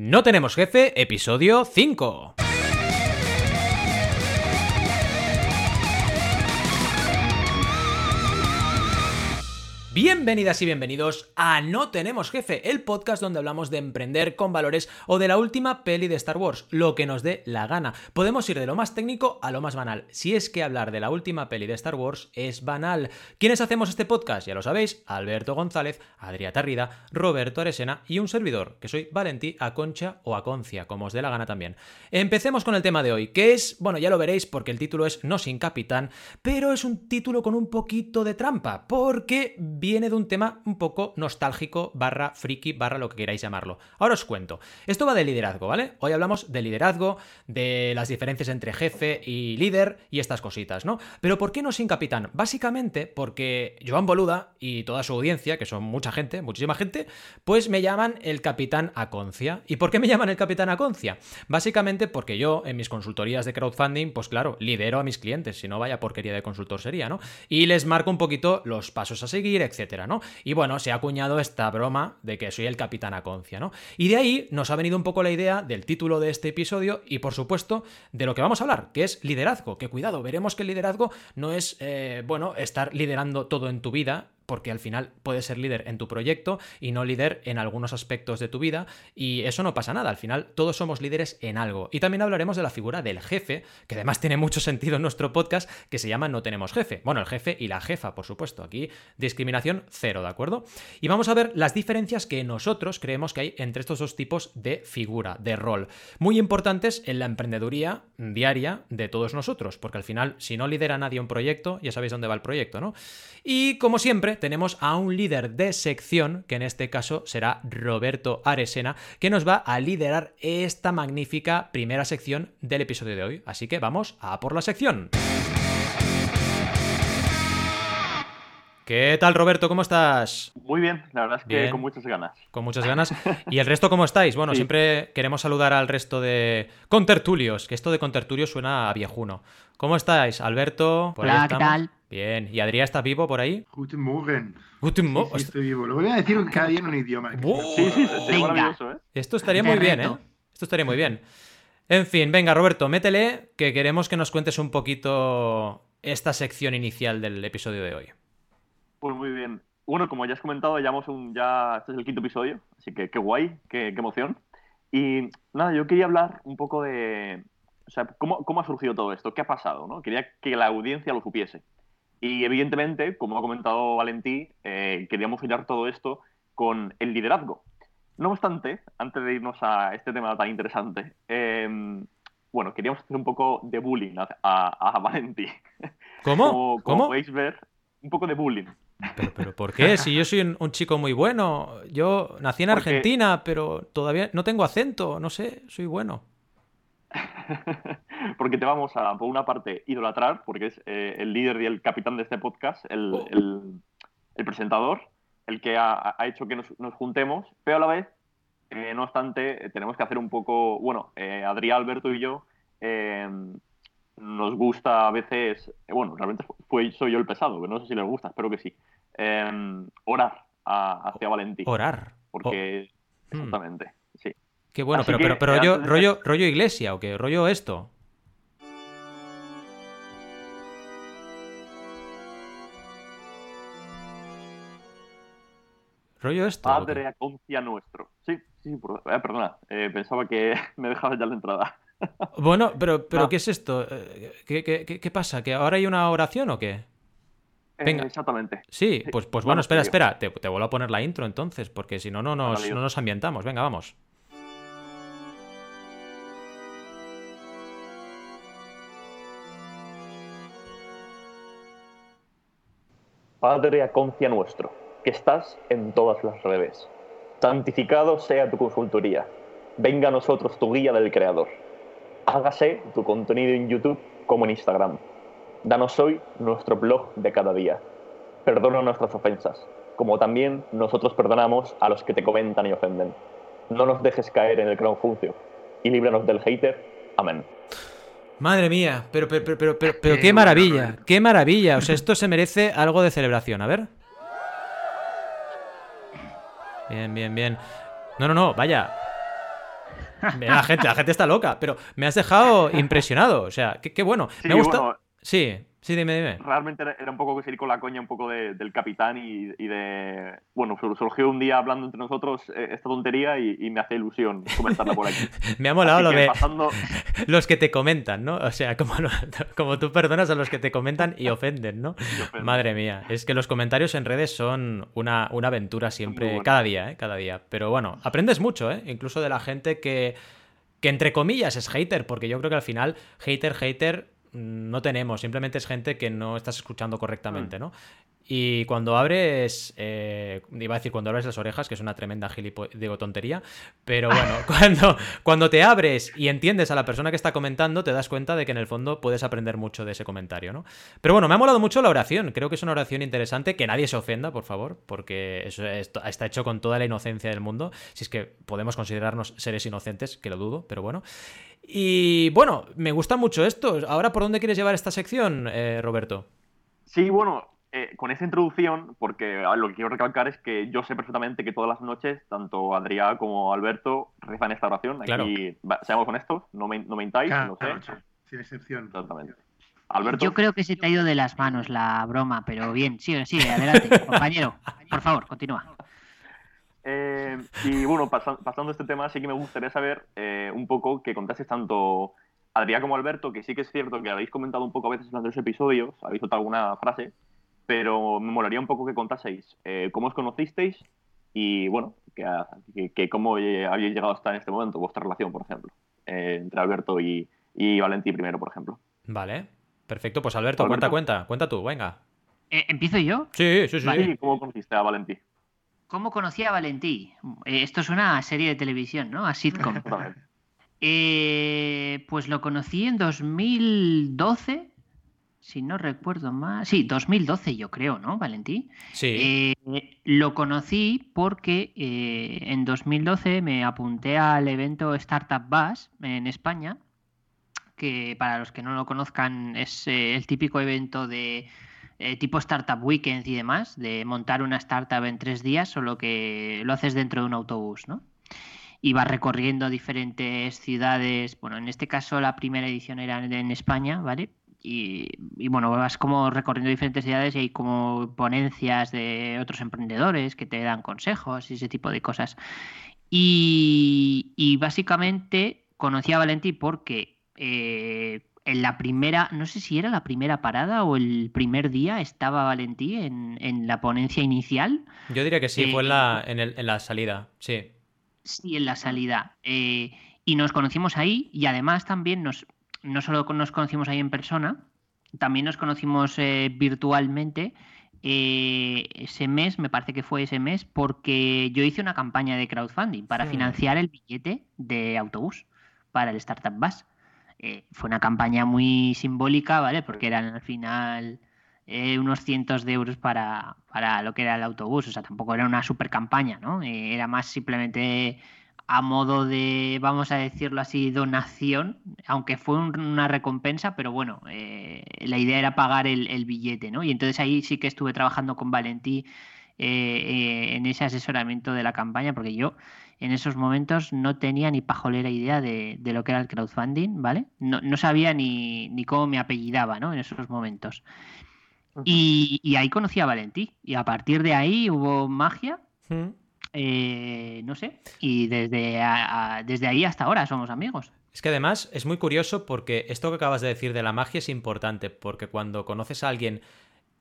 No tenemos jefe, episodio 5. Bienvenidas y bienvenidos a No Tenemos Jefe, el podcast donde hablamos de emprender con valores o de la última peli de Star Wars, lo que nos dé la gana. Podemos ir de lo más técnico a lo más banal, si es que hablar de la última peli de Star Wars es banal. ¿Quiénes hacemos este podcast? Ya lo sabéis, Alberto González, Adrià Tarrida, Roberto Aresena y un servidor, que soy Valentí Aconcha o Aconcia, como os dé la gana también. Empecemos con el tema de hoy, que es, bueno, ya lo veréis porque el título es No sin capitán, pero es un título con un poquito de trampa, porque viene de un tema un poco nostálgico, barra friki, barra lo que queráis llamarlo. Ahora os cuento. Esto va de liderazgo, ¿vale? Hoy hablamos de liderazgo, de las diferencias entre jefe y líder y estas cositas, ¿no? Pero ¿por qué no sin capitán? Básicamente porque Joan Boluda y toda su audiencia, que son mucha gente, muchísima gente, pues me llaman el capitán Aconcia. ¿Y por qué me llaman el capitán Aconcia? Básicamente porque yo en mis consultorías de crowdfunding, pues claro, lidero a mis clientes, si no vaya porquería de consultor sería, ¿no? Y les marco un poquito los pasos a seguir, etcétera, ¿no? Y bueno, se ha acuñado esta broma de que soy el capitán Aconcia, ¿no? Y de ahí nos ha venido un poco la idea del título de este episodio y por supuesto de lo que vamos a hablar, que es liderazgo. Que cuidado, veremos que el liderazgo no es, eh, bueno, estar liderando todo en tu vida, porque al final puedes ser líder en tu proyecto y no líder en algunos aspectos de tu vida y eso no pasa nada, al final todos somos líderes en algo. Y también hablaremos de la figura del jefe, que además tiene mucho sentido en nuestro podcast, que se llama No tenemos jefe. Bueno, el jefe y la jefa, por supuesto, aquí discriminación cero, ¿de acuerdo? Y vamos a ver las diferencias que nosotros creemos que hay entre estos dos tipos de figura, de rol, muy importantes en la emprendeduría diaria de todos nosotros, porque al final si no lidera nadie un proyecto, ya sabéis dónde va el proyecto, ¿no? Y como siempre, tenemos a un líder de sección, que en este caso será Roberto Aresena, que nos va a liderar esta magnífica primera sección del episodio de hoy. Así que vamos a por la sección. ¿Qué tal, Roberto? ¿Cómo estás? Muy bien, la verdad es que con muchas ganas. Con muchas ganas. ¿Y el resto cómo estáis? Bueno, siempre queremos saludar al resto de contertulios, que esto de contertulios suena a viejuno. ¿Cómo estáis, Alberto? Hola, ¿qué tal? Bien. ¿Y Adrián está vivo por ahí? Guten Morgen. Guten Morgen. Sí, estoy vivo. Lo voy a decir cada día en un idioma. Sí, sí, sería maravilloso, ¿eh? Esto estaría muy bien, ¿eh? Esto estaría muy bien. En fin, venga, Roberto, métele, que queremos que nos cuentes un poquito esta sección inicial del episodio de hoy. Pues muy bien. Bueno, como ya has comentado, ya, un, ya este es el quinto episodio, así que qué guay, qué, qué emoción. Y nada, yo quería hablar un poco de, o sea, ¿cómo, ¿cómo, ha surgido todo esto? ¿Qué ha pasado? ¿no? Quería que la audiencia lo supiese. Y evidentemente, como ha comentado Valentí, eh, queríamos hilar todo esto con el liderazgo. No obstante, antes de irnos a este tema tan interesante, em, bueno, queríamos hacer un poco de bullying a, a, Valentí. ¿Cómo? Como, ¿Cómo? podéis ver, un poco de bullying. ¿Pero, pero por qué? Si yo soy un, chico muy bueno. Yo nací en Argentina, pero todavía no tengo acento. No sé, soy bueno. porque te vamos a, por una parte, idolatrar, porque es eh, el líder y el capitán de este podcast, el, oh. presentador, el que ha, hecho que nos, juntemos, pero a la vez, eh, no obstante, eh, tenemos que hacer un poco, bueno, Adrián, Alberto y yo nos gusta a veces, bueno, realmente fue, soy yo el pesado, que no sé si les gusta, espero que sí, orar hacia Valentín. Orar. Porque, hmm. exactamente. Qué bueno, pero, pero, pero rollo, rollo, rollo iglesia o qué, rollo esto. ¿Rollo esto? Padre aconcia nuestro. Sí, sí, eh, perdona. Eh, pensaba que me dejabas ya la entrada. Bueno, pero, pero ¿qué es esto? Eh, ¿Qué, qué, qué, pasa? ¿Que ahora hay una oración o qué? Venga. exactamente. Sí, pues, pues bueno, espera, espera. Te, te, vuelvo a poner la intro entonces, porque si no, no nos, no nos ambientamos. Venga, vamos. Padre aconcia nuestro, que estás en todas las redes. Santificado sea tu consultoría. Venga a nosotros tu guía del Creador. Hágase tu contenido en YouTube como en Instagram. Danos hoy nuestro blog de cada día. Perdona nuestras ofensas, como también nosotros perdonamos a los que te comentan y ofenden. No nos dejes caer en el crowdfuncio y líbranos del hater. Amén. Madre mía, pero, pero, pero, pero, pero qué maravilla, qué maravilla. O sea, esto se merece algo de celebración. A ver. Bien, bien, bien. No, no, no, vaya. La gente, la gente está loca, pero me has dejado impresionado. O sea, qué, qué bueno. Sí, me gusta. bueno, Sí, sí, dime, dime. realmente era un poco seguir con la coña un poco de- del capitán y, y de... Bueno, sur- surgió un día hablando entre nosotros eh, esta tontería y, y me hace ilusión comentarla por aquí. Me ha molado Así lo que de pasando- los que te comentan, ¿no? O sea, como, como tú perdonas a los que te comentan y ofenden, ¿no? ofenden. Madre mía, es que los comentarios en redes son una, una aventura siempre, cada día, ¿eh? Cada día. Pero bueno, aprendes mucho, ¿eh? Incluso de la gente que, que entre comillas es hater, porque yo creo que al final, hater, hater, no tenemos, simplemente es gente que no estás escuchando correctamente, ¿no? Y cuando abres, eh, iba a decir cuando abres las orejas, que es una tremenda gilipo digo tontería, pero bueno, cuando, cuando te abres y entiendes a la persona que está comentando, te das cuenta de que en el fondo puedes aprender mucho de ese comentario, ¿no? Pero bueno, me ha molado mucho la oración, creo que es una oración interesante, que nadie se ofenda, por favor, porque eso está hecho con toda la inocencia del mundo, si es que podemos considerarnos seres inocentes, que lo dudo, pero bueno. Y bueno, me gusta mucho esto. Ahora, ¿por dónde quieres llevar esta sección, eh, Roberto? Sí, bueno, eh, con esa introducción, porque ver, lo que quiero recalcar es que yo sé perfectamente que todas las noches, tanto Adrián como Alberto rezan esta oración. Claro. Aquí, seamos honestos, no me, no me mintáis, Cada lo sé. sin excepción. Exactamente. Alberto, Yo creo que se te ha ido de las manos la broma, pero bien, sigue, sigue, adelante, compañero. Por favor, continúa. Eh, y bueno, pasa- pasando a este tema, sí que me gustaría saber eh, un poco que contases tanto Adrián como Alberto, que sí que es cierto que habéis comentado un poco a veces en los episodios, habéis soltado alguna frase, pero me molaría un poco que contaseis eh, cómo os conocisteis y bueno, que, que- que cómo eh, habéis llegado hasta en este momento, vuestra relación, por ejemplo, eh, entre Alberto y, y Valentí primero, por ejemplo. Vale, perfecto. Pues Alberto, Alberto. cuenta, cuenta, cuenta tú, venga. Eh, ¿Empiezo yo? Sí, sí, sí. Vale. sí. ¿Y cómo conociste a Valentí? ¿Cómo conocí a Valentí? Eh, esto es una serie de televisión, ¿no? A sitcom. Eh, pues lo conocí en 2012, si no recuerdo más. Sí, 2012 yo creo, ¿no, Valentí? Sí. Eh, lo conocí porque eh, en 2012 me apunté al evento Startup Bus en España, que para los que no lo conozcan es eh, el típico evento de eh, tipo Startup Weekend y demás, de montar una startup en tres días, solo que lo haces dentro de un autobús, ¿no? Y vas recorriendo diferentes ciudades, bueno, en este caso la primera edición era en España, ¿vale? Y, bueno, vas como recorriendo diferentes ciudades y hay como ponencias de otros emprendedores que te dan consejos y ese tipo de cosas. Y, básicamente conocí a Valentí porque eh, en la primera, no sé si era la primera parada o el primer día estaba Valentí en, en la ponencia inicial. Yo diría que sí, eh, fue en la, en, el- en la salida, sí. Sí, en la salida. Eh, y nos conocimos ahí y además también nos, no solo nos conocimos ahí en persona, también nos conocimos eh, virtualmente eh, ese mes, me parece que fue ese mes, porque yo hice una campaña de crowdfunding para financiar el billete de autobús para el Startup Bus. Eh, fue una campaña muy simbólica, ¿vale? Porque eran al final eh, unos cientos de euros para, para lo que era el autobús. O sea, tampoco era una super campaña, ¿no? Eh, era más simplemente a modo de, vamos a decirlo así, donación, aunque fue un- una recompensa, pero bueno, la idea era pagar el billete, ¿no? Y entonces ahí sí que estuve trabajando con Valentí eh, en ese asesoramiento de la campaña, porque yo en esos momentos no tenía ni pajolera idea de, de lo que era el crowdfunding, ¿vale? No, no sabía ni, ni cómo me apellidaba, ¿no? En esos momentos. Y, y ahí conocí a Valentí. Y a partir de ahí hubo magia, eh, no sé. Y desde, a- a- desde ahí hasta ahora somos amigos. Es que además es muy curioso porque esto que acabas de decir de la magia es importante, porque cuando conoces a alguien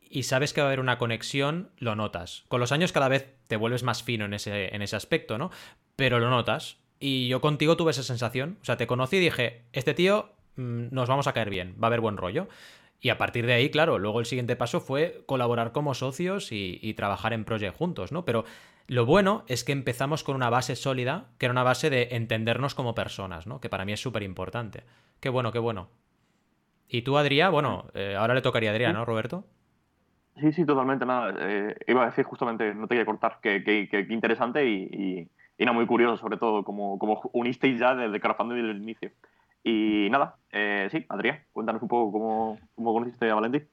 y sabes que va a haber una conexión, lo notas. Con los años cada vez te vuelves más fino en ese, en ese aspecto, ¿no? Pero lo notas. Y yo contigo tuve esa sensación. O sea, te conocí y dije, este tío mm, nos vamos a caer bien, va a haber buen rollo. Y a partir de ahí, claro, luego el siguiente paso fue colaborar como socios y, y trabajar en Project juntos, ¿no? Pero lo bueno es que empezamos con una base sólida, que era una base de entendernos como personas, ¿no? Que para mí es súper importante. Qué bueno, qué bueno. Y tú, Adrián, bueno, eh, ahora le tocaría a Adrián, ¿no, Roberto? Sí, sí, totalmente nada. Eh, iba a decir justamente, no te quería cortar, que, que, que- interesante y, y, y nada, muy curioso, sobre todo, como, como unisteis ya desde crowdfunding desde el inicio. Y nada, eh, sí, Adrián, cuéntanos un poco cómo, cómo conociste a Valentín.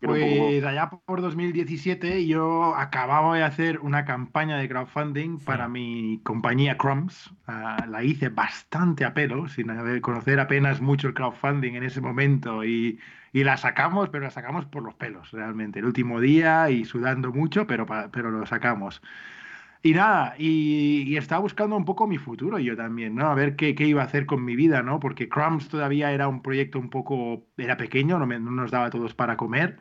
Pues allá por 2017 yo acababa de hacer una campaña de crowdfunding para mi compañía Crumbs. Ah, la hice bastante a pelo, sin conocer apenas mucho el crowdfunding en ese momento y, la sacamos, pero la sacamos por los pelos realmente. El último día y sudando mucho, pero, pero lo sacamos. Y nada, y, estaba buscando un poco mi futuro yo también, ¿no? A ver qué, qué, iba a hacer con mi vida, ¿no? Porque Crumbs todavía era un proyecto un poco, era pequeño, no, no nos daba a todos para comer.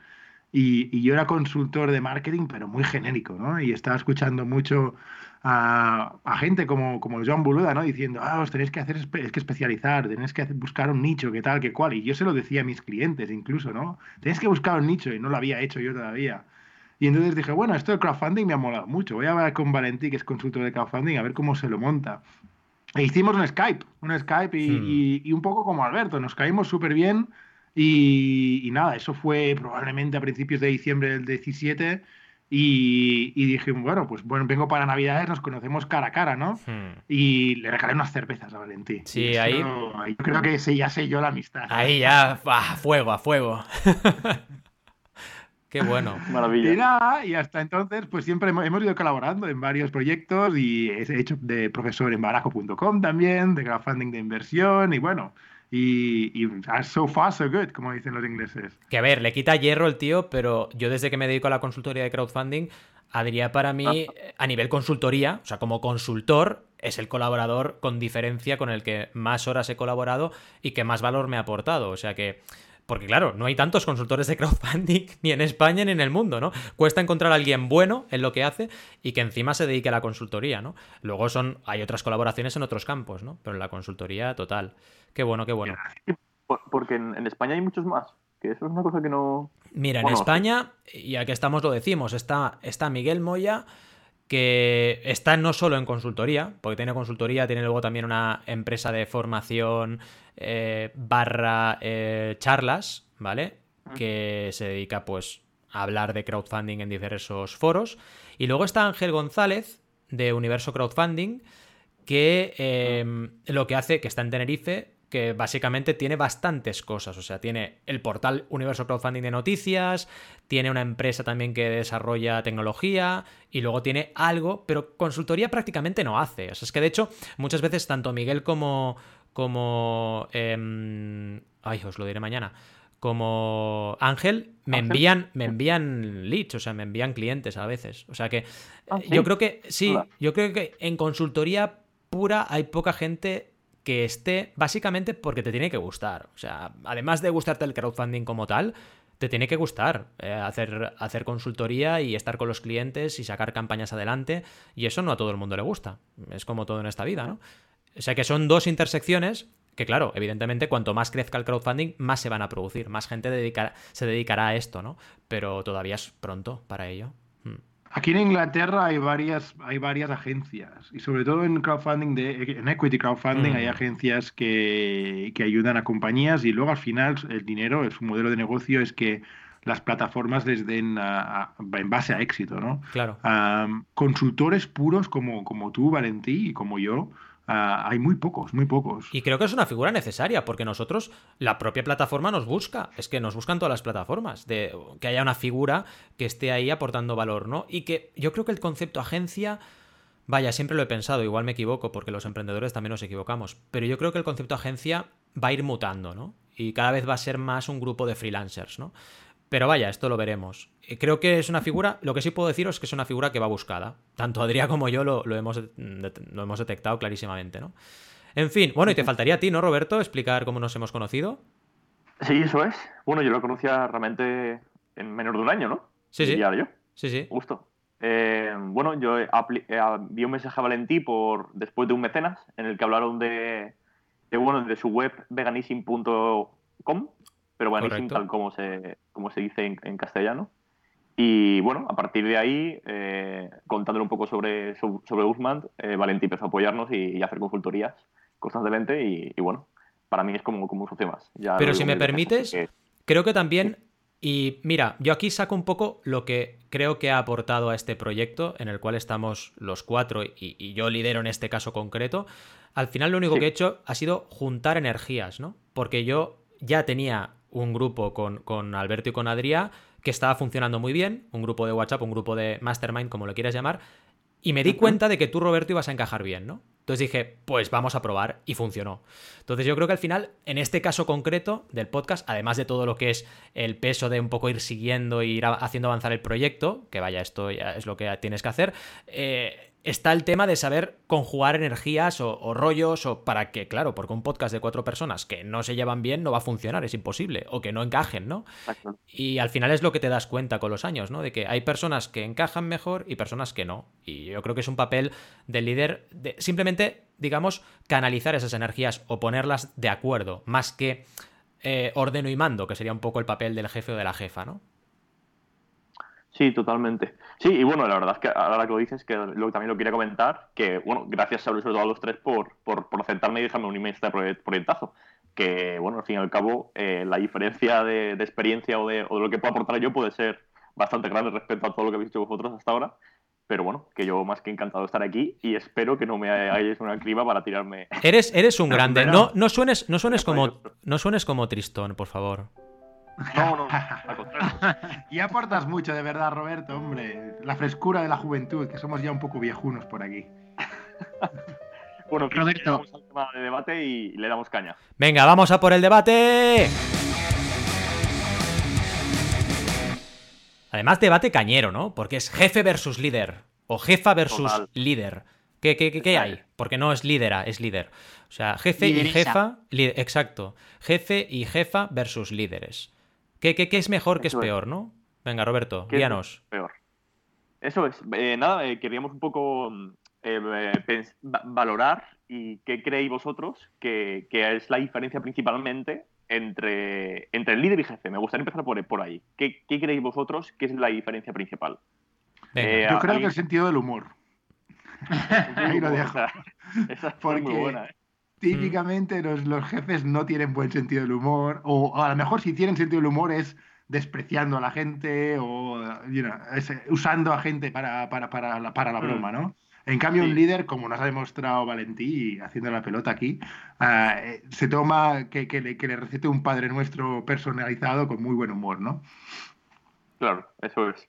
Y, y, yo era consultor de marketing, pero muy genérico, ¿no? Y estaba escuchando mucho a, a gente como, como Joan Boluda, ¿no? Diciendo, ah, os tenéis que hacer, es que especializar, tenéis que buscar un nicho, qué tal, qué cual. Y yo se lo decía a mis clientes incluso, ¿no? Tenéis que buscar un nicho y no lo había hecho yo todavía. Y entonces dije, bueno, esto del crowdfunding me ha molado mucho. Voy a hablar con Valentí, que es consultor de crowdfunding, a ver cómo se lo monta. E hicimos un Skype, un Skype y, hmm. y, un poco como Alberto, nos caímos súper bien. Y, nada, eso fue probablemente a principios de diciembre del 17. Y, y, dije, bueno, pues bueno, vengo para Navidades, nos conocemos cara a cara, ¿no? Hmm. Y le regalé unas cervezas a Valentí. Sí, ahí... ahí... creo que ese ya sé yo la amistad. Ahí ya, a fuego, a fuego. Qué bueno. Maravilla. Y nada, y hasta entonces, pues siempre hemos, ido colaborando en varios proyectos y he hecho de profesor en barajo.com también, de crowdfunding de inversión y bueno. Y, y, so far, so good, como dicen los ingleses. Que a ver, le quita hierro el tío, pero yo desde que me dedico a la consultoría de crowdfunding, Adrián para mí, ah. a nivel consultoría, o sea, como consultor, es el colaborador con diferencia con el que más horas he colaborado y que más valor me ha aportado. O sea que porque claro, no hay tantos consultores de crowdfunding ni en España ni en el mundo, ¿no? Cuesta encontrar a alguien bueno en lo que hace y que encima se dedique a la consultoría, ¿no? Luego son, hay otras colaboraciones en otros campos, ¿no? Pero en la consultoría total. Qué bueno, qué bueno. Porque en, España hay muchos más. Que eso es una cosa que no. Mira, en España, y aquí estamos lo decimos, está, está Miguel Moya que está no solo en consultoría, porque tiene consultoría, tiene luego también una empresa de formación eh, barra eh, charlas, ¿vale? Que se dedica pues a hablar de crowdfunding en diversos foros. Y luego está Ángel González de Universo Crowdfunding, que em, lo que hace, que está en Tenerife, que básicamente tiene bastantes cosas. O sea, tiene el portal Universo Crowdfunding de noticias, tiene una empresa también que desarrolla tecnología y luego tiene algo, pero consultoría prácticamente no hace. O sea, es que de hecho, muchas veces tanto Miguel como. como. Em, ay, os lo diré mañana. Como Ángel me envían, me envían leads, o sea, me envían clientes a veces. O sea que ¿Ah, yo creo que sí, yo creo que en consultoría pura hay poca gente que esté básicamente porque te tiene que gustar. O sea, además de gustarte el crowdfunding como tal, te tiene que gustar eh, hacer, hacer consultoría y estar con los clientes y sacar campañas adelante. Y eso no a todo el mundo le gusta. Es como todo en esta vida, ¿no? O sea que son dos intersecciones que, claro, evidentemente, cuanto más crezca el crowdfunding, más se van a producir, más gente se dedicará a esto, ¿no? Pero todavía es pronto para ello. Aquí en Inglaterra hay varias, hay varias agencias y sobre todo en crowdfunding, de, en equity crowdfunding hay mm. agencias que, que, ayudan a compañías y luego al final el dinero, su modelo de negocio es que las plataformas les den en base a éxito, ¿no? Claro. consultores puros como, como tú, Valentí, y como yo, Ah, hay muy pocos, muy pocos. Y creo que es una figura necesaria, porque nosotros, la propia plataforma nos busca, es que nos buscan todas las plataformas, de que haya una figura que esté ahí aportando valor, ¿no? Y que yo creo que el concepto agencia, vaya, siempre lo he pensado, igual me equivoco, porque los emprendedores también nos equivocamos, pero yo creo que el concepto agencia va a ir mutando, ¿no? Y cada vez va a ser más un grupo de freelancers, ¿no? Pero vaya, esto lo veremos. Eh, creo que es una figura, lo que sí puedo deciros es que es una figura que va buscada. Tanto Adrián como yo lo, hemos, lo hemos detectado clarísimamente, ¿no? En fin, bueno, y te faltaría a ti, ¿no, Roberto, explicar cómo nos hemos conocido? Sí, eso es. Bueno, yo lo conocía realmente en menos de un año, ¿no? Sí, sí. Ya yo. Sí, sí. Justo. Eh, bueno, yo vi un mensaje a Valentí por, después de un mecenas en el que hablaron de, de bueno, de su web veganism.com pero bueno, tal como se, como se dice en, castellano. Y bueno, a partir de ahí, eh, contándole un poco sobre, sobre Usman, eh, Valentí empezó a apoyarnos y, hacer consultorías constantemente y, y, bueno, para mí es como, como un socio más. Pero si me permites, creo que también, y mira, yo aquí saco un poco lo que creo que ha aportado a este proyecto en el cual estamos los cuatro y, yo lidero en este caso concreto. Al final lo único que he hecho ha sido juntar energías, ¿no? Porque yo ya tenía un grupo con, Alberto y con Adrián que estaba funcionando muy bien, un grupo de WhatsApp, un grupo de Mastermind, como lo quieras llamar, y me di cuenta de que tú, Roberto, ibas a encajar bien, ¿no? Entonces dije, pues vamos a probar y funcionó. Entonces yo creo que al final, en este caso concreto del podcast, además de todo lo que es el peso de un poco ir siguiendo e ir haciendo avanzar el proyecto, que vaya, esto ya es lo que tienes que hacer, eh, está el tema de saber conjugar energías o, rollos o para que, claro, porque un podcast de cuatro personas que no se llevan bien no va a funcionar, es imposible, o que no encajen, ¿no? Y al final es lo que te das cuenta con los años, ¿no? De que hay personas que encajan mejor y personas que no. Y yo creo que es un papel del líder de simplemente, digamos, canalizar esas energías o ponerlas de acuerdo, más que eh, ordeno y mando, que sería un poco el papel del jefe o de la jefa, ¿no? Sí, totalmente. Sí, y bueno, la verdad es que ahora que lo dices, que lo, también lo quería comentar, que bueno, gracias sobre todo a los tres por, por, por aceptarme y dejarme un email este proyectazo. Que bueno, al fin y al cabo, eh, la diferencia de, experiencia o de, o de, lo que puedo aportar yo puede ser bastante grande respecto a todo lo que habéis hecho vosotros hasta ahora. Pero bueno, que yo más que encantado de estar aquí y espero que no me hagáis una criba para tirarme. Eres, eres un grande. No, no suenes, no suenes como, no suenes como Tristón, por favor. No, no, y aportas mucho, de verdad, Roberto, hombre. La frescura de la juventud, que somos ya un poco viejunos por aquí. bueno, Roberto. Vamos al tema de debate y le damos caña. Venga, vamos a por el debate. Además, debate cañero, ¿no? Porque es jefe versus líder. O jefa versus líder. ¿Qué, qué, hay? Porque no es lídera, es líder. O sea, jefe y jefa. Exacto. Jefe y jefa versus líderes. ¿Qué, es mejor, qué es peor, no? Venga, Roberto, guíanos. peor. Eso es. Eh, nada, eh, queríamos un poco eh, valorar y qué creéis vosotros que, es la diferencia principalmente entre, entre el líder y jefe. Me gustaría empezar por, por ahí. ¿Qué, creéis vosotros que es la diferencia principal? Yo creo que el sentido del humor. ahí lo dejo. Esa, es muy buena. Típicamente los, los, jefes no tienen buen sentido del humor, o a lo mejor si tienen sentido del humor es despreciando a la gente o usando a gente para, para, para, la, para la mm. broma, ¿no? En cambio, un líder, como nos ha demostrado Valentí haciendo la pelota aquí, eh, se toma que, que, le, que, le, recete un Padre Nuestro personalizado con muy buen humor, ¿no? Claro, eso es.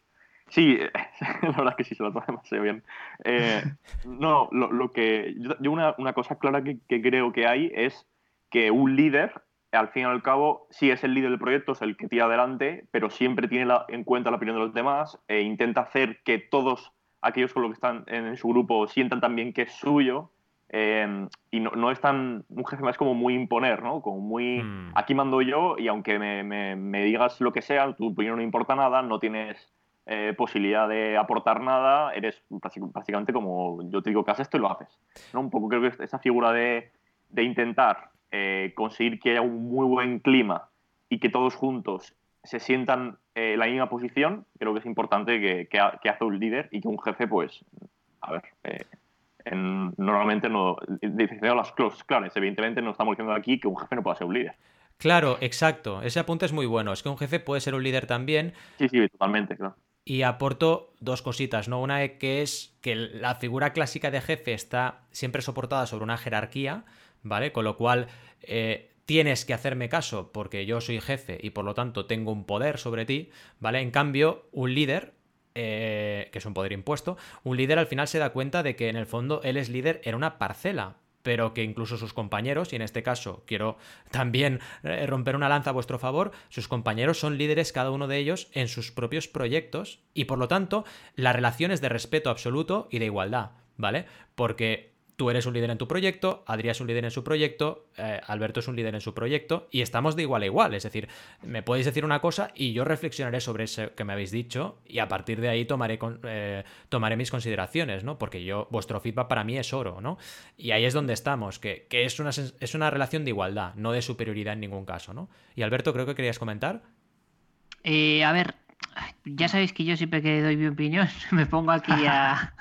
Sí, la verdad es que sí se lo toma demasiado bien. Eh, no, lo, que. Yo, una, cosa clara que, creo que hay es que un líder, al fin y al cabo, sí es el líder del proyecto, es el que tira adelante, pero siempre tiene en cuenta la opinión de los demás e intenta hacer que todos aquellos con los que están en su grupo sientan también que es suyo. Eh, y no, es tan. Un jefe más como muy imponer, ¿no? Como muy. Hmm. Aquí mando yo y aunque me, me digas lo que sea, tu opinión no importa nada, no tienes eh, posibilidad de aportar nada, eres básicamente como yo te digo que haces esto y lo haces. ¿no? Un poco creo que esa figura de, intentar eh, conseguir que haya un muy buen clima y que todos juntos se sientan eh, en la misma posición, creo que es importante que, que, hace un líder y que un jefe, pues, a ver, normalmente no, diciendo las close claves, evidentemente no estamos diciendo aquí que un jefe no pueda ser un líder. Claro, exacto. Ese apunte es muy bueno. Es que un jefe puede ser un líder también. Sí, sí, totalmente, claro. Y aporto dos cositas, ¿no? Una que es que la figura clásica de jefe está siempre soportada sobre una jerarquía, ¿vale? Con lo cual eh, tienes que hacerme caso porque yo soy jefe y por lo tanto tengo un poder sobre ti, ¿vale? En cambio, un líder, eh, que es un poder impuesto, un líder al final se da cuenta de que en el fondo él es líder en una parcela, pero que incluso sus compañeros, y en este caso quiero también eh, romper una lanza a vuestro favor, sus compañeros son líderes cada uno de ellos en sus propios proyectos y por lo tanto la relación es de respeto absoluto y de igualdad, ¿vale? Porque Tú eres un líder en tu proyecto, Adrián es un líder en su proyecto, eh, Alberto es un líder en su proyecto y estamos de igual a igual. Es decir, me podéis decir una cosa y yo reflexionaré sobre eso que me habéis dicho y a partir de ahí tomaré, eh, tomaré mis consideraciones, ¿no? Porque yo, vuestro feedback para mí es oro, ¿no? Y ahí es donde estamos, que, es, una, es una relación de igualdad, no de superioridad en ningún caso, ¿no? Y Alberto, creo que querías comentar. Eh, a ver, ya sabéis que yo siempre que doy mi opinión me pongo aquí a,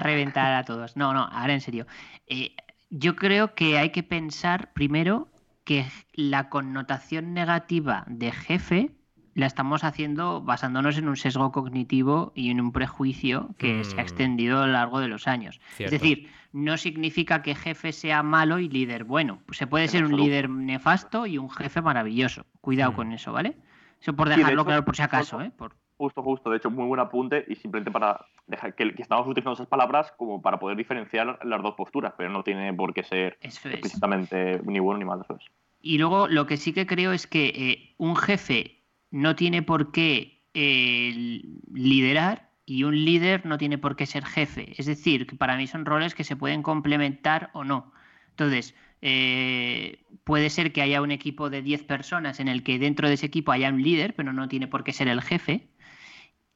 reventar a todos. No, no, ahora en serio. Eh, yo creo que hay que pensar primero que la connotación negativa de jefe la estamos haciendo basándonos en un sesgo cognitivo y en un prejuicio que se ha mm. extendido a lo largo de los años. Es decir, no significa que jefe sea malo y líder bueno. Se puede ser un líder nefasto y un jefe maravilloso. Cuidado mm. con eso, ¿vale? Eso por de dejarlo hecho, claro por si acaso, justo- ¿eh? Por- Justo, justo. De hecho, muy buen apunte y simplemente para dejar que, que estamos utilizando esas palabras como para poder diferenciar las dos posturas, pero no tiene por qué ser Eso es. explícitamente ni bueno ni malo. Eso es. Y luego lo que sí que creo es que eh, un jefe no tiene por qué eh, liderar y un líder no tiene por qué ser jefe. Es decir, que para mí son roles que se pueden complementar o no. Entonces, eh, puede ser que haya un equipo de 10 personas en el que dentro de ese equipo haya un líder, pero no tiene por qué ser el jefe.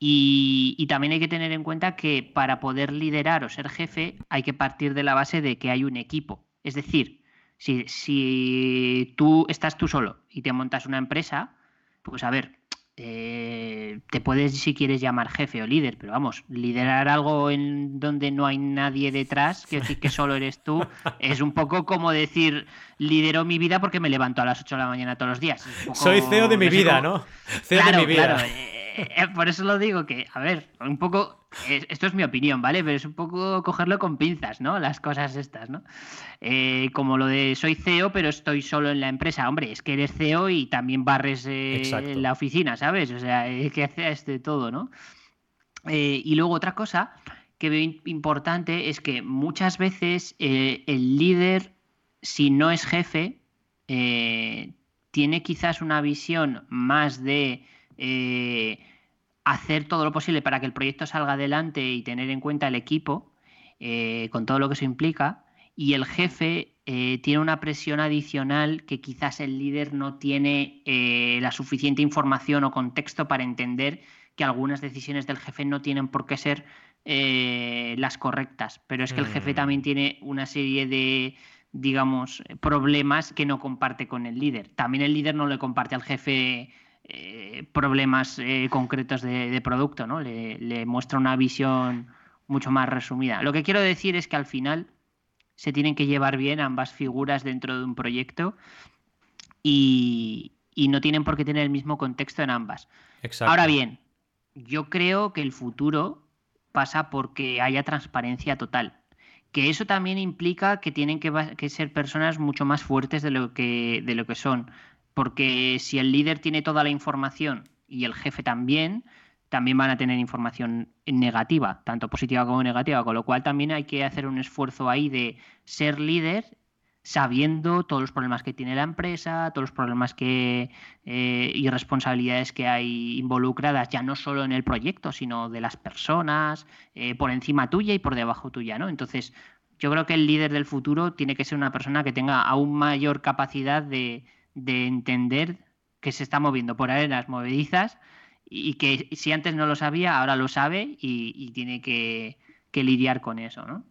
Y, también hay que tener en cuenta que para poder liderar o ser jefe hay que partir de la base de que hay un equipo. Es decir, si, si tú estás tú solo y te montas una empresa, pues a ver, eh, te puedes si quieres llamar jefe o líder, pero vamos, liderar algo en donde no hay nadie detrás, quiero decir que solo eres tú, es un poco como decir, lidero mi vida porque me levanto a las 8 de la mañana todos los días. Poco- Soy CEO de mi no vida, ¿no? CEO claro, de mi vida. claro. eh, eh, por eso lo digo que, a ver, un poco, eh, esto es mi opinión, ¿vale? Pero es un poco cogerlo con pinzas, ¿no? Las cosas estas, ¿no? Eh, como lo de soy CEO, pero estoy solo en la empresa. Hombre, es que eres CEO y también barres eh, la oficina, ¿sabes? O sea, es que haces de todo, ¿no? Eh, y luego otra cosa que veo importante es que muchas veces eh, el líder, si no es jefe, eh, tiene quizás una visión más de eh, hacer todo lo posible para que el proyecto salga adelante y tener en cuenta el equipo, eh, con todo lo que eso implica, y el jefe eh, tiene una presión adicional que quizás el líder no tiene eh, la suficiente información o contexto para entender que algunas decisiones del jefe no tienen por qué ser eh, las correctas, pero es que el jefe Mm. también tiene una serie de, digamos, problemas que no comparte con el líder. También el líder no le comparte al jefe eh, problemas eh, concretos de, de producto, ¿no? Le, le muestra una visión mucho más resumida. Lo que quiero decir es que al final se tienen que llevar bien ambas figuras dentro de un proyecto y, y no tienen por qué tener el mismo contexto en ambas. Exacto. Ahora bien, yo creo que el futuro pasa porque haya transparencia total. Que eso también implica que tienen que, que ser personas mucho más fuertes de lo, que, de lo que son. Porque si el líder tiene toda la información y el jefe también, también van a tener información negativa, tanto positiva como negativa. Con lo cual también hay que hacer un esfuerzo ahí de ser líder sabiendo todos los problemas que tiene la empresa, todos los problemas que eh, y responsabilidades que hay involucradas, ya no solo en el proyecto, sino de las personas, eh, por encima tuya y por debajo tuya, ¿no? Entonces, yo creo que el líder del futuro tiene que ser una persona que tenga aún mayor capacidad de, de entender que se está moviendo por arenas movedizas y que si antes no lo sabía, ahora lo sabe y, y tiene que, que lidiar con eso, ¿no?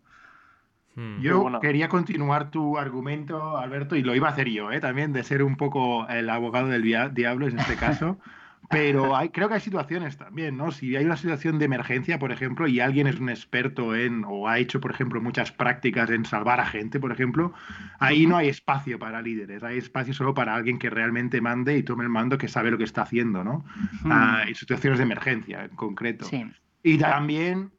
Hmm. Yo bueno. quería continuar tu argumento, Alberto, y lo iba a hacer yo, ¿eh? también, de ser un poco el abogado del diablo en este caso. Pero hay, creo que hay situaciones también, ¿no? Si hay una situación de emergencia, por ejemplo, y alguien es un experto en, o ha hecho, por ejemplo, muchas prácticas en salvar a gente, por ejemplo, ahí no hay espacio para líderes, hay espacio solo para alguien que realmente mande y tome el mando, que sabe lo que está haciendo, ¿no? Ah, en situaciones de emergencia, en concreto. Sí. Y también,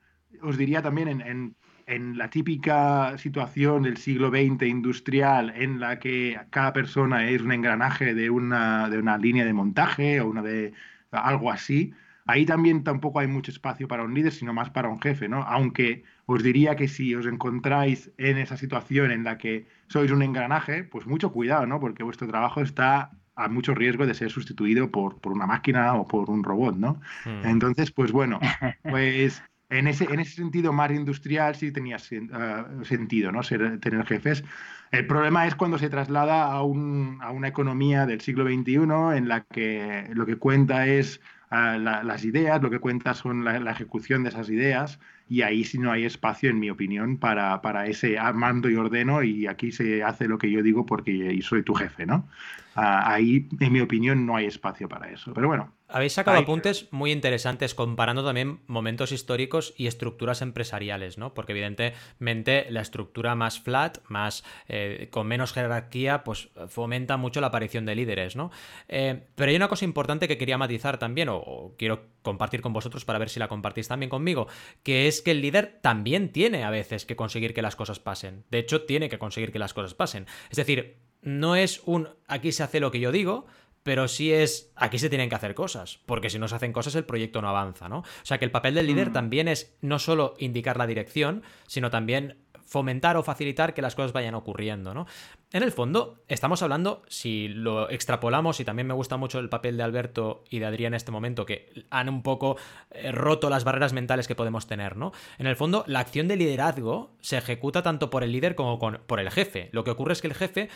os diría también en, en- en la típica situación del siglo XX industrial en la que cada persona es un engranaje de una, de una línea de montaje o una de algo así, ahí también tampoco hay mucho espacio para un líder, sino más para un jefe, ¿no? Aunque os diría que si os encontráis en esa situación en la que sois un engranaje, pues mucho cuidado, ¿no? Porque vuestro trabajo está a mucho riesgo de ser sustituido por, por una máquina o por un robot, ¿no? Hmm. Entonces, pues bueno, pues en ese, en ese sentido más industrial sí tenía ah, sentido, ¿no? Ser, tener jefes. El problema es cuando se traslada a, un- a una economía del siglo XXI en la que lo que cuenta es ah, la- las ideas, lo que cuenta son la ejecución de esas ideas y ahí sí no hay espacio, en mi opinión, para, para ese mando y ordeno y aquí se hace lo que yo digo porque soy tu jefe, ¿no? Ah, ahí, en mi opinión, no hay espacio para eso. Pero bueno, Habéis sacado Ahí- apuntes muy interesantes comparando también momentos históricos y estructuras empresariales, ¿no? Porque evidentemente la estructura más flat, más eh, con menos jerarquía, pues fomenta mucho la aparición de líderes, ¿no? Eh, pero hay una cosa importante que quería matizar también, o, o quiero compartir con vosotros para ver si la compartís también conmigo, que es que el líder también tiene a veces que conseguir que las cosas pasen. De hecho, tiene que conseguir que las cosas pasen. Es decir, no es un aquí se hace lo que yo digo, pero sí es, aquí se tienen que hacer cosas, porque si no se hacen cosas el proyecto no avanza, ¿no? O sea que el papel del líder Mm. también es no solo indicar la dirección, sino también fomentar o facilitar que las cosas vayan ocurriendo, ¿no? En el fondo, estamos hablando, si lo extrapolamos, y también me gusta mucho el papel de Alberto y de Adrián en este momento, que han un poco eh, roto las barreras mentales que podemos tener, ¿no? En el fondo, la acción de liderazgo se ejecuta tanto por el líder como por el jefe. Lo que ocurre es que el jefe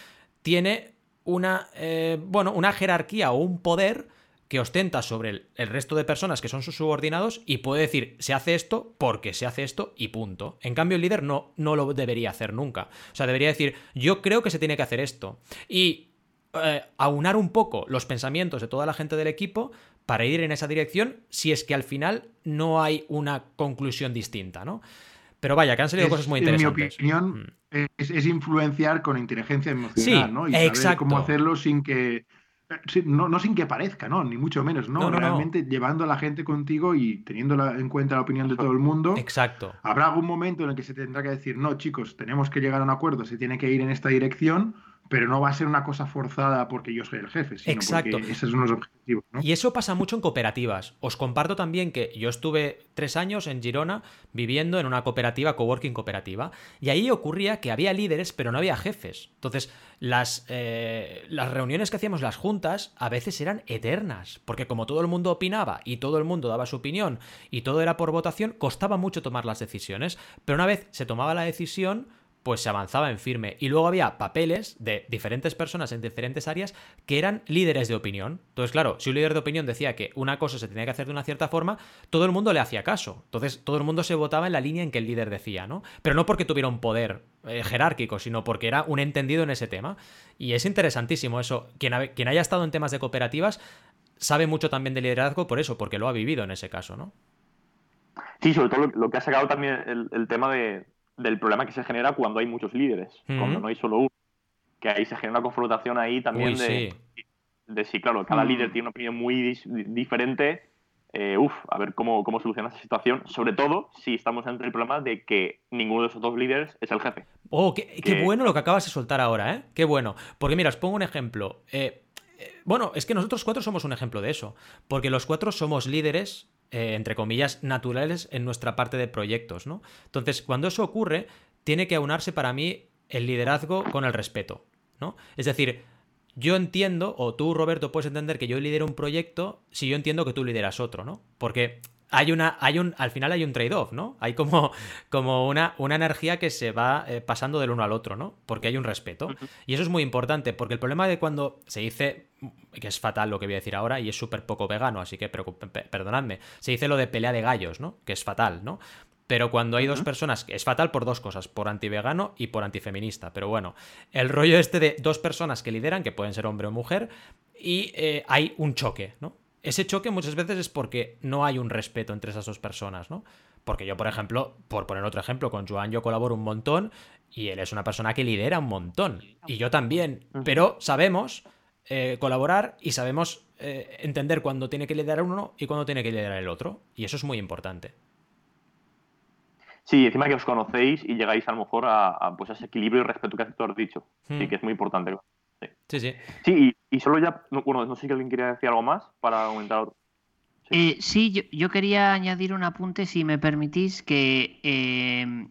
tiene una, eh, bueno, una jerarquía o un poder que ostenta sobre el, el resto de personas que son sus subordinados y puede decir, se hace esto porque se hace esto y punto. En cambio, el líder no, no lo debería hacer nunca. O sea, debería decir, yo creo que se tiene que hacer esto. Y eh, aunar un poco los pensamientos de toda la gente del equipo para ir en esa dirección si es que al final no hay una conclusión distinta, ¿no? Pero vaya, que han salido Es, cosas muy en mi interesantes. opinión, Mm. es, es influenciar con inteligencia emocional, Sí, ¿no? Y saber exacto. cómo hacerlo sin que. Sí, No, no sin que parezca, ¿no? Ni mucho menos, ¿no? No, no, no. Realmente llevando a la gente contigo y teniendo la- en cuenta la opinión de todo el mundo. Exacto. Habrá algún momento en el que se tendrá que decir, no, chicos, tenemos que llegar a un acuerdo, se tiene que ir en esta dirección, pero no va a ser una cosa forzada porque yo soy el jefe, sino Exacto. porque esos son los objetivos, ¿no? Y eso pasa mucho en cooperativas. Os comparto también que yo estuve tres años en Girona viviendo en una cooperativa, coworking cooperativa, y ahí ocurría que había líderes, pero no había jefes. Entonces, las, eh, las reuniones que hacíamos, las juntas, a veces eran eternas, porque como todo el mundo opinaba y todo el mundo daba su opinión y todo era por votación, costaba mucho tomar las decisiones, pero una vez se tomaba la decisión, pues se avanzaba en firme. Y luego había papeles de diferentes personas en diferentes áreas que eran líderes de opinión. Entonces, claro, si un líder de opinión decía que una cosa se tenía que hacer de una cierta forma, todo el mundo le hacía caso. Entonces, todo el mundo se votaba en la línea en que el líder decía, ¿no? Pero no porque tuviera un poder eh, jerárquico, sino porque era un entendido en ese tema. Y es interesantísimo eso. Quien, ha- quien haya estado en temas de cooperativas sabe mucho también de liderazgo por eso, porque lo ha vivido en ese caso, ¿no? Sí, sobre todo lo, lo que ha sacado también el, el tema de, del problema que se genera cuando hay muchos líderes, cuando no hay solo uno. Que ahí se genera una confrontación ahí también Uy, de, sí. de si, claro, cada Mm. líder tiene una opinión muy diferente. Eh, uf, a ver cómo, cómo soluciona esa situación, sobre todo si estamos ante el problema de que ninguno de esos dos líderes es el jefe. Oh, qué, qué bueno lo que acabas de soltar ahora, ¿eh? Qué bueno. Porque mira, os pongo un ejemplo. Eh, eh, bueno, es que nosotros cuatro somos un ejemplo de eso. Porque los cuatro somos líderes, eh, entre comillas, naturales en nuestra parte de proyectos, ¿no? Entonces, cuando eso ocurre, tiene que aunarse para mí el liderazgo con el respeto, ¿no? Es decir, yo entiendo, o tú, Roberto, puedes entender que yo lidero un proyecto si yo entiendo que tú lideras otro, ¿no? Porque hay una, hay un, al final hay un trade-off, ¿no? Hay como, como una, una energía que se va eh, pasando del uno al otro, ¿no? Porque hay un respeto. Y eso es muy importante, porque el problema de cuando se dice, que es fatal lo que voy a decir ahora, y es súper poco vegano, así que perdonadme, se dice lo de pelea de gallos, ¿no? Que es fatal, ¿no? Pero cuando hay dos personas, es fatal por dos cosas, por antivegano y por antifeminista. Pero bueno, el rollo este de dos personas que lideran, que pueden ser hombre o mujer, y eh, hay un choque, ¿no? Ese choque muchas veces es porque no hay un respeto entre esas dos personas, ¿no? Porque yo, por ejemplo, por poner otro ejemplo, con Joan yo colaboro un montón y él es una persona que lidera un montón. Y yo también. Pero sabemos eh, colaborar y sabemos eh, entender cuándo tiene que liderar uno y cuándo tiene que liderar el otro. Y eso es muy importante. Sí, encima que os conocéis y llegáis a lo mejor a, a, pues, a ese equilibrio y respeto que tú has dicho. Hmm. Sí, que es muy importante. Sí, sí. Sí, y, y solo ya, no- bueno, no sé si alguien quería decir algo más para aumentar otro. Eh, sí, yo, yo quería añadir un apunte, si me permitís, que eh,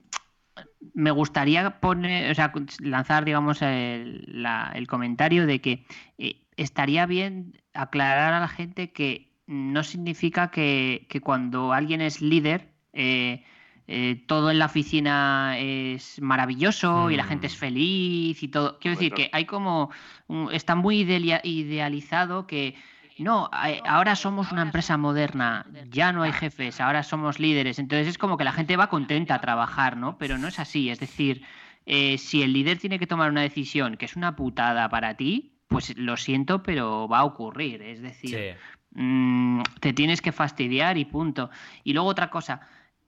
me gustaría poner, o sea, lanzar, digamos, el, la- el comentario de que eh, estaría bien aclarar a la gente que no significa que, que cuando alguien es líder, eh, eh, todo en la oficina es maravilloso y la gente es Mm. feliz y todo. Quiero decir que hay como, un- está muy idealizado que no, a- ahora somos una empresa moderna, ya no hay jefes, ahora somos líderes. Entonces es como que la gente va contenta a trabajar, ¿no? Pero no es así. Es decir, eh, si el líder tiene que tomar una decisión que es una putada para ti, pues lo siento, pero va a ocurrir. Es decir, Sí. mm, te tienes que fastidiar y punto. Y luego otra cosa,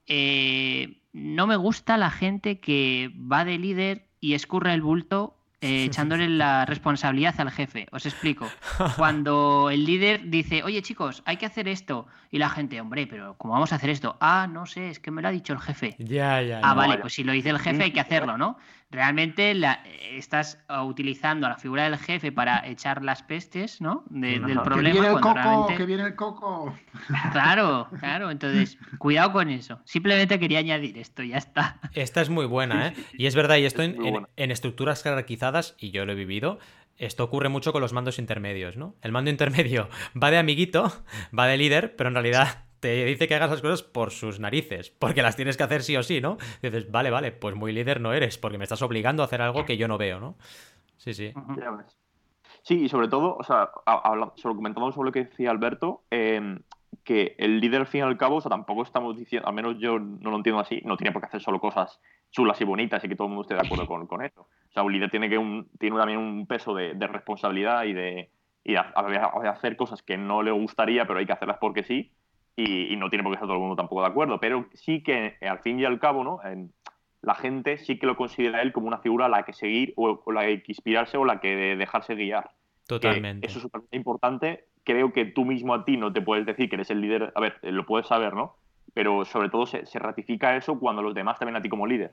eh, no me gusta la gente que va de líder y escurre el bulto eh, echándole la responsabilidad al jefe. Os explico. Cuando el líder dice, oye chicos, hay que hacer esto, y la gente, hombre, pero ¿cómo vamos a hacer esto? Ah, no sé, es que me lo ha dicho el jefe. Ya, ya. Ah, vale, pues si lo dice el jefe hay que hacerlo, ¿no? Realmente la, estás utilizando a la figura del jefe para echar las pestes, ¿no? del problema. Que viene el coco, que viene el coco. Claro, claro. Entonces, cuidado con eso. Simplemente quería añadir esto, ya está. Esta es muy buena, ¿eh? Y es verdad, y esto en, en estructuras jerarquizadas, y yo lo he vivido, esto ocurre mucho con los mandos intermedios, ¿no? El mando intermedio va de amiguito, va de líder, pero en realidad te dice que hagas las cosas por sus narices, porque las tienes que hacer sí o sí, ¿no? dices, vale, vale, pues muy líder no eres, porque me estás obligando a hacer algo que yo no veo, ¿no? Sí, sí. Sí, y sobre todo, o sea, comentando sobre lo que decía Alberto, em, que el líder al fin y al cabo, o sea, tampoco estamos diciendo, al menos yo no lo entiendo así, no tiene por qué hacer solo cosas chulas y bonitas y que todo el mundo esté de acuerdo con, con eso. O sea, un líder tiene, que un, tiene también un peso de, responsabilidad y de, y hacer cosas que no le gustaría, pero hay que hacerlas porque sí y, no tiene por qué estar todo el mundo tampoco de acuerdo, pero sí que al fin y al cabo, ¿no? la gente sí que lo considera él como una figura a la que seguir o, la que inspirarse o la que dejarse guiar. Totalmente. eso es súper importante. Creo que tú mismo a ti no te puedes decir que eres el líder. A ver, lo puedes saber, ¿no? Pero sobre todo se, ratifica eso cuando los demás te ven a ti como líder.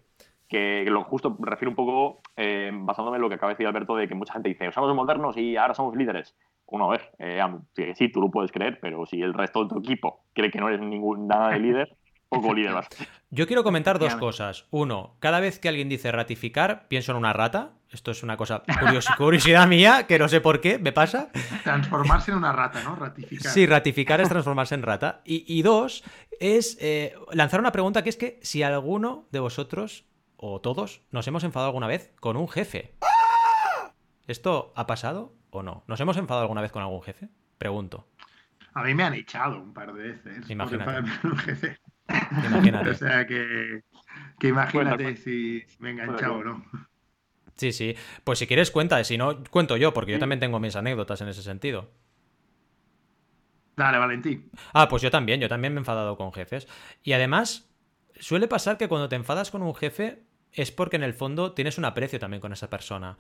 Que lo justo refiero un poco, eh, basándome en lo que acaba de decir Alberto, de que mucha gente dice, somos modernos y ahora somos líderes uno, a ver, eh, sí, tú lo puedes creer, pero si el resto de tu equipo cree que no eres ningún nada de líder, poco líder vas. Yo quiero comentar dos cosas. Uno, cada vez que alguien dice ratificar, pienso en una rata. Esto es una cosa curiosidad mía, que no sé por qué, me pasa. Transformarse en una rata, ¿no? Ratificar. Sí, ratificar es transformarse en rata. Y, dos, es eh, lanzar una pregunta que es que si alguno de vosotros, o todos, nos hemos enfadado alguna vez con un jefe. ¿Esto ha pasado? O no? ¿Nos hemos enfadado alguna vez con algún jefe? Pregunto. A mí me han echado un par de veces. Imagínate. Un jefe. Imagínate. o sea que, que imagínate pues, si me he enganchado o no. Sí, sí. Pues si quieres, cuenta. Si no, cuento yo, porque yo también tengo mis anécdotas en ese sentido. Dale, Valentín. Ah, pues yo también. Yo también me he enfadado con jefes. Y además, suele pasar que cuando te enfadas con un jefe es porque en el fondo tienes un aprecio también con esa persona.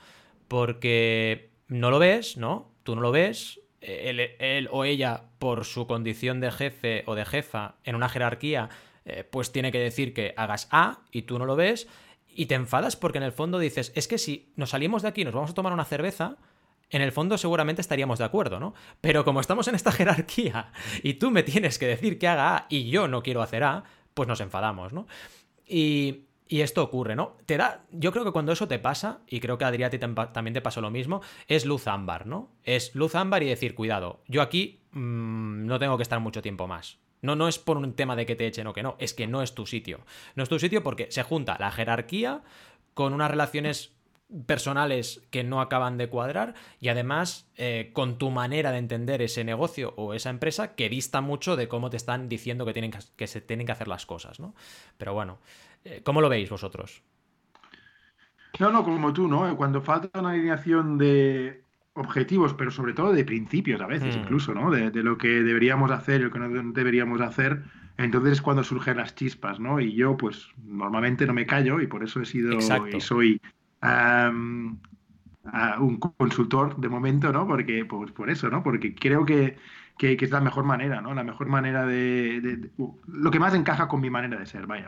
Porque no lo ves, ¿no? Tú no lo ves. Él, o ella, por su condición de jefe o de jefa en una jerarquía, eh, pues tiene que decir que hagas A y tú no lo ves. Y te enfadas porque en el fondo dices, es que si nos salimos de aquí y nos vamos a tomar una cerveza, en el fondo seguramente estaríamos de acuerdo, ¿no? Pero como estamos en esta jerarquía y tú me tienes que decir que haga A y yo no quiero hacer A, pues nos enfadamos, ¿no? Y, y esto ocurre, ¿no? Te da, yo creo que cuando eso te pasa, y creo que Adriati también te pasó lo mismo, es luz ámbar, ¿no? Es luz ámbar y decir, cuidado, yo aquí mm, no tengo que estar mucho tiempo más. No, no es por un tema de que te echen o que no, es que no es tu sitio. No es tu sitio porque se junta la jerarquía con unas relaciones personales que no acaban de cuadrar y además eh, con tu manera de entender ese negocio o esa empresa que dista mucho de cómo te están diciendo que, tienen que se tienen que hacer las cosas, ¿no? Pero bueno, ¿Cómo lo veis vosotros? No, no, como tú, ¿no? Cuando falta una alineación de objetivos, pero sobre todo de principios a veces, hmm. incluso, ¿no? De, lo que deberíamos hacer y lo que no deberíamos hacer, entonces es cuando surgen las chispas, ¿no? Y yo, pues, normalmente no me callo y por eso he sido y soy un consultor de momento, ¿no? Porque, pues, por eso, ¿no? Porque creo que que, es la mejor manera, ¿no? La mejor manera de, Lo que más encaja con mi manera de ser, vaya.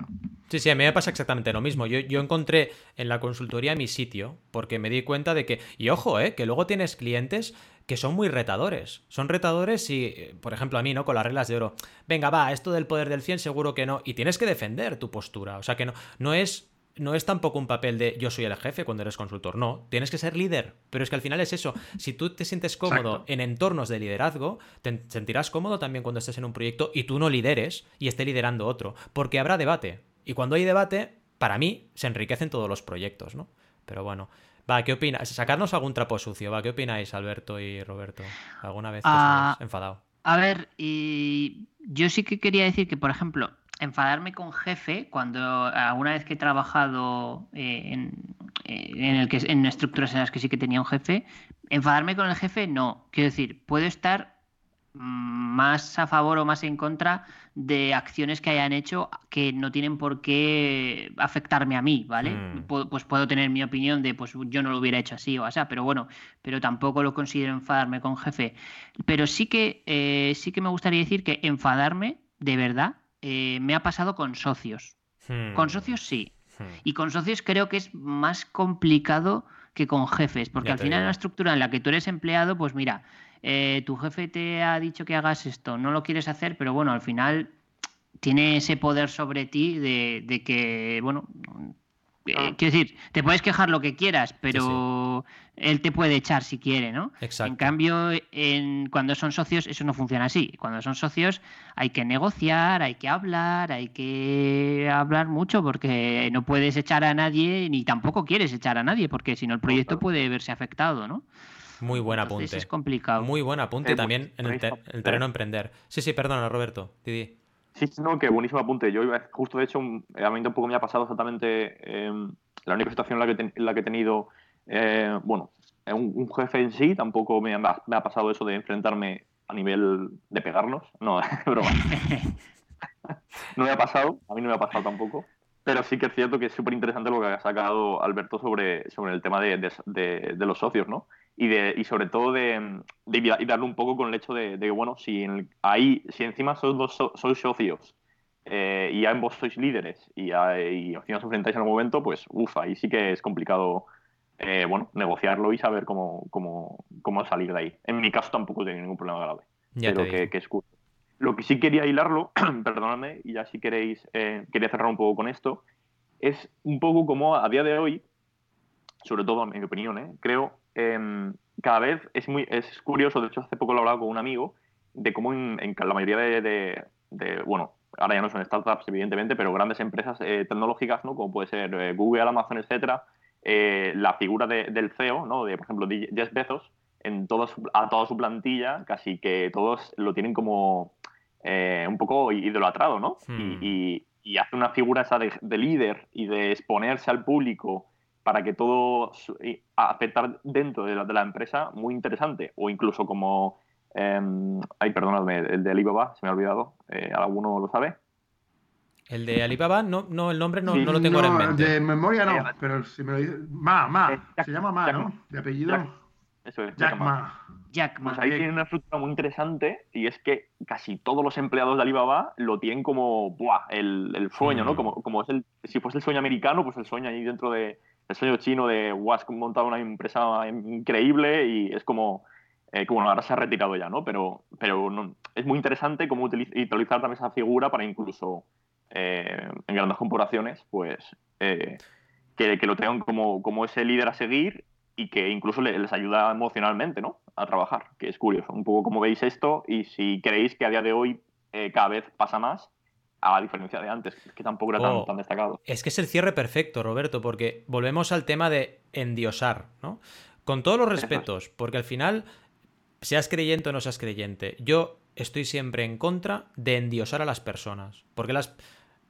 Sí, sí, a mí me pasa exactamente lo mismo. Yo, yo encontré en la consultoría mi sitio, porque me di cuenta de que... Y ojo, ¿eh? Que luego tienes clientes que son muy retadores. Son retadores y, por ejemplo, a mí, ¿no? Con las reglas de oro. Venga, va, esto del poder del 100 seguro que no. Y tienes que defender tu postura. O sea que no, no es no es tampoco un papel de yo soy el jefe cuando eres consultor, no, tienes que ser líder, pero es que al final es eso, si tú te sientes cómodo en entornos de liderazgo, te sentirás cómodo también cuando estés en un proyecto y tú no lideres y esté liderando otro, porque habrá debate, y cuando hay debate, para mí, se enriquecen todos los proyectos, ¿no? Pero bueno, va, ¿qué opinas? Sacarnos algún trapo sucio, va, ¿qué opináis, Alberto y Roberto? ¿Alguna vez te has ah, enfadado? A ver, y yo sí que quería decir que, por ejemplo, enfadarme con jefe cuando alguna vez que he trabajado eh, en, eh, en, el que, en estructuras en las que sí que tenía un jefe, enfadarme con el jefe no. Quiero decir, puedo estar más a favor o más en contra de acciones que hayan hecho que no tienen por qué afectarme a mí, ¿vale? Mm. Pues puedo tener mi opinión de, pues yo no lo hubiera hecho así o así, pero bueno, pero tampoco lo considero enfadarme con jefe. Pero sí que, eh, sí que me gustaría decir que enfadarme, de verdad, eh, me ha pasado con socios. Con hmm. socios sí. Hmm. Y con socios creo que es más complicado que con jefes, porque Ya al final en digo. la estructura en la que tú eres empleado, pues mira, eh, tu jefe te ha dicho que hagas esto, no lo quieres hacer, pero bueno, al final tiene ese poder sobre ti de, de que, bueno, eh, Ah. quiero decir, te puedes quejar lo que quieras, pero él te puede echar si quiere, ¿no? Exacto. En cambio, en, cuando son socios, eso no funciona así. Cuando son socios, hay que negociar, hay que hablar, hay que hablar mucho, porque no puedes echar a nadie, ni tampoco quieres echar a nadie, porque si no el proyecto puede verse afectado, ¿no? Muy buen Entonces apunte. es complicado. Muy buen apunte Eh, también el, en el terreno emprender. Sí, sí, perdona, Roberto. Didi. Sí, no, que buenísimo apunte. Yo iba- justo de hecho, un- a mí tampoco me ha pasado exactamente eh, la única situación en la que, te- en la que he tenido, eh, bueno, eh, un, jefe en sí, tampoco me ha, pasado eso de enfrentarme a nivel de pegarnos. No, broma. No me ha pasado, a mí no me ha pasado tampoco. Pero sí que es cierto que es súper interesante lo que ha sacado Alberto sobre, sobre el tema de- de los socios, ¿no? Y, de, y sobre todo de, de y darle un poco con el hecho de, que, bueno, si en el- ahí, si encima sois, dos so- sois socios eh, y ambos sois líderes y, a- y encima os enfrentáis en algún momento, pues, uff, ahí sí que es complicado, eh, bueno, negociarlo y saber cómo, cómo, cómo salir de ahí. En mi caso tampoco he tenido ningún problema grave Ya pero que, que es curioso. Lo que sí quería hilarlo, perdonadme, y ya si queréis, eh, quería cerrar un poco con esto, es un poco como a día de hoy, sobre todo en mi opinión, ¿eh? creo, em, cada vez es muy es curioso, de hecho hace poco lo hablaba con un amigo, de cómo en, en la mayoría de, de- de- bueno, ahora ya no son startups evidentemente, pero grandes empresas eh, tecnológicas, ¿no? como puede ser eh, Google, Amazon, etcétera, eh, la figura de- del CEO, ¿no? de por ejemplo Jeff Bezos, en toda su- a toda su plantilla, casi que todos lo tienen como eh, un poco idolatrado, ¿no? Hmm. Y, y- y hace una figura esa de líder y de exponerse al público para que todo y afectar dentro de la, de la empresa muy interesante. O incluso como... em, ay, perdonadme, el de Alibaba, se me ha olvidado. Eh, ¿Alguno lo sabe? El de Alibaba, no, no el nombre no, Sí, no lo tengo ahora en mente. De memoria no, Eh, pero si me lo dices. Ma, Ma. Eh, Jack- se llama Ma, Jack- ¿no? De apellido. Jack- Eso es. Jack Jack Ma. Ma. Jack Ma. Pues ahí tiene una estructura muy interesante y es que casi todos los empleados de Alibaba lo tienen como buah, el, el sueño, Mm. ¿no? Como, como es el, si fuese el sueño americano, pues el sueño ahí dentro de el sueño chino de guau, has montado una empresa increíble y es como eh, bueno, ahora se ha retirado ya, ¿no? Pero, pero no- es muy interesante cómo utilizar también esa figura para incluso eh, en grandes corporaciones, pues eh, que, lo tengan como, como ese líder a seguir y que incluso le- les ayuda emocionalmente, ¿no? A trabajar, que es curioso. Un poco como veis esto y si creéis que a día de hoy eh, cada vez pasa más, a diferencia de antes, que tampoco era tan, Oh. tan destacado. Es que es el cierre perfecto, Roberto, porque volvemos al tema de endiosar, ¿no? Con todos los respetos, porque al final, seas creyente o no seas creyente, yo estoy siempre en contra de endiosar a las personas, porque las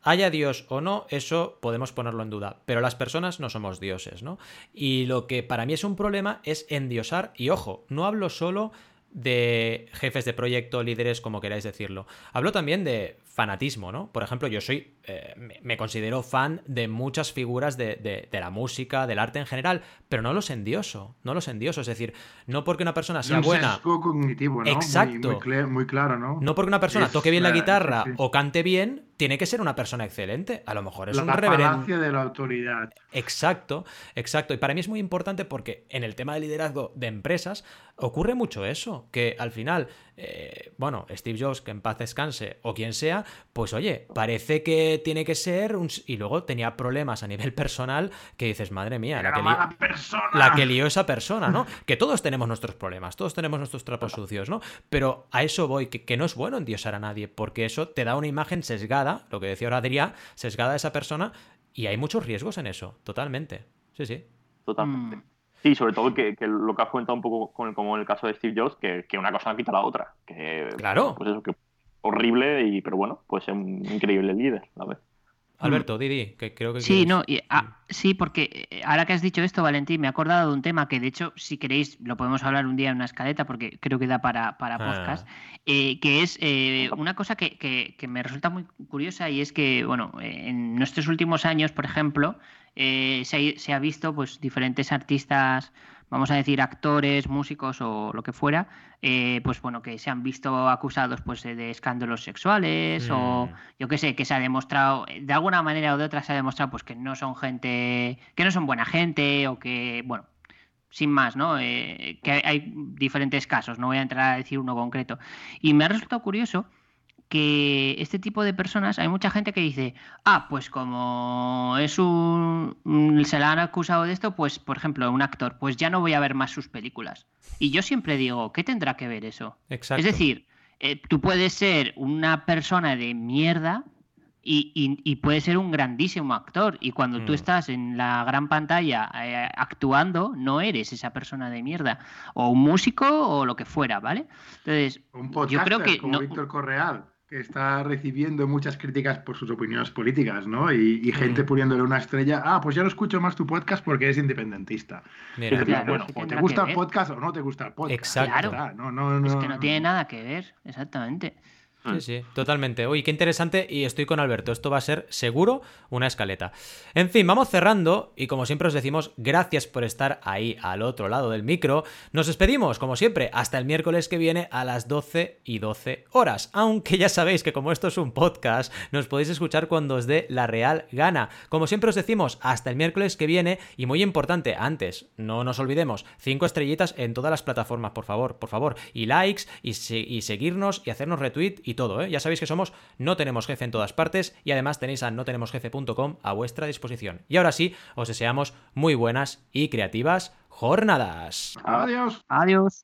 haya Dios o no, eso podemos ponerlo en duda, pero las personas no somos dioses, ¿no? Y lo que para mí es un problema es endiosar, y ojo, no hablo solo de jefes de proyecto, líderes, como queráis decirlo. Hablo también de fanatismo, ¿no? Por ejemplo, yo soy, eh, me, considero fan de muchas figuras de, de- de la música, del arte en general, pero no los endioso, no los endioso. Es decir, no porque una persona sea un buena, sesgo cognitivo, ¿no? Exacto. Muy, claro, ¿no? no porque una persona Es, toque bien la guitarra sí, sí. o cante bien, tiene que ser una persona excelente. A lo mejor es la un reverendo. de la autoridad. Exacto, exacto. Y para mí es muy importante porque en el tema de liderazgo de empresas ocurre mucho eso, que al final, eh, bueno, Steve Jobs, que en paz descanse, o quien sea, pues oye, parece que tiene que ser un... Y luego tenía problemas a nivel personal que dices, madre mía, la que, li- mala persona. la que lió esa persona, ¿no? Que todos tenemos nuestros problemas, todos tenemos nuestros trapos sucios, ¿no? Pero a eso voy, que, que no es bueno endiosar a nadie, porque eso te da una imagen sesgada, lo que decía ahora Adrián, sesgada de esa persona, y hay muchos riesgos en eso, totalmente. Sí, sí. Totalmente. Mm. Sí, sobre todo que, que lo que has comentado un poco con el- como en el caso de Steve Jobs, que, que una cosa no quita la otra. Que, Claro. Pues eso, que horrible, y, pero bueno, pues es un increíble líder, a ver. Alberto, Didi, que creo que Sí, quieres- no, y, ah, sí, porque eh, ahora que has dicho esto, Valentín, me he acordado de un tema que de hecho, si queréis, lo podemos hablar un día en una escaleta, porque creo que da para, para Ah. podcast, eh, que es eh, una cosa que, que- que me resulta muy curiosa y es que, bueno, eh, en nuestros últimos años, por ejemplo, eh, se, ha, se ha visto pues diferentes artistas vamos a decir, actores, músicos o lo que fuera, eh, pues bueno, que se han visto acusados pues de escándalos sexuales o yo qué sé, que se ha demostrado, de alguna manera o de otra se ha demostrado pues que no son gente, que no son buena gente o que, bueno, sin más, ¿no? Eh, que hay, hay diferentes casos, no voy a entrar a decir uno concreto. Y me ha resultado curioso que este tipo de personas, hay mucha gente que dice, ah, pues como es un, un- se la han acusado de esto, pues por ejemplo, un actor, pues ya no voy a ver más sus películas. Y yo siempre digo, ¿qué tendrá que ver eso? Exacto. Es decir, eh, tú puedes ser una persona de mierda y, y- y puedes ser un grandísimo actor. Y cuando tú Mm. estás en la gran pantalla eh, actuando, no eres esa persona de mierda. O un músico o lo que fuera, ¿vale? Entonces, Un yo creo que como no- Víctor Correal, que está recibiendo muchas críticas por sus opiniones políticas, ¿no? Y, y gente Mm. poniéndole una estrella, ah, pues ya no escucho más tu podcast porque eres independentista. Mira, Es decir, Claro, bueno, ¿qué o te gusta el podcast o no te gusta el podcast. Exacto. Está, No, no, es no, que no tiene nada que ver, exactamente. Sí, sí, totalmente. Uy, qué interesante y estoy con Alberto. Esto va a ser seguro una escaleta. En fin, vamos cerrando y como siempre os decimos, gracias por estar ahí al otro lado del micro. Nos despedimos, como siempre, hasta el miércoles que viene a las 12 y 12 horas. Aunque ya sabéis que como esto es un podcast, nos podéis escuchar cuando os dé la real gana. Como siempre os decimos, hasta el miércoles que viene y muy importante, antes, no nos olvidemos, 5 estrellitas en todas las plataformas, por favor, por favor, y likes y, y seguirnos y hacernos retweet y todo, ¿eh? Ya sabéis que somos No Tenemos Jefe en todas partes y además tenéis a notenemosjefe.com a vuestra disposición. Y ahora sí, os deseamos muy buenas y creativas jornadas. Adiós. Adiós.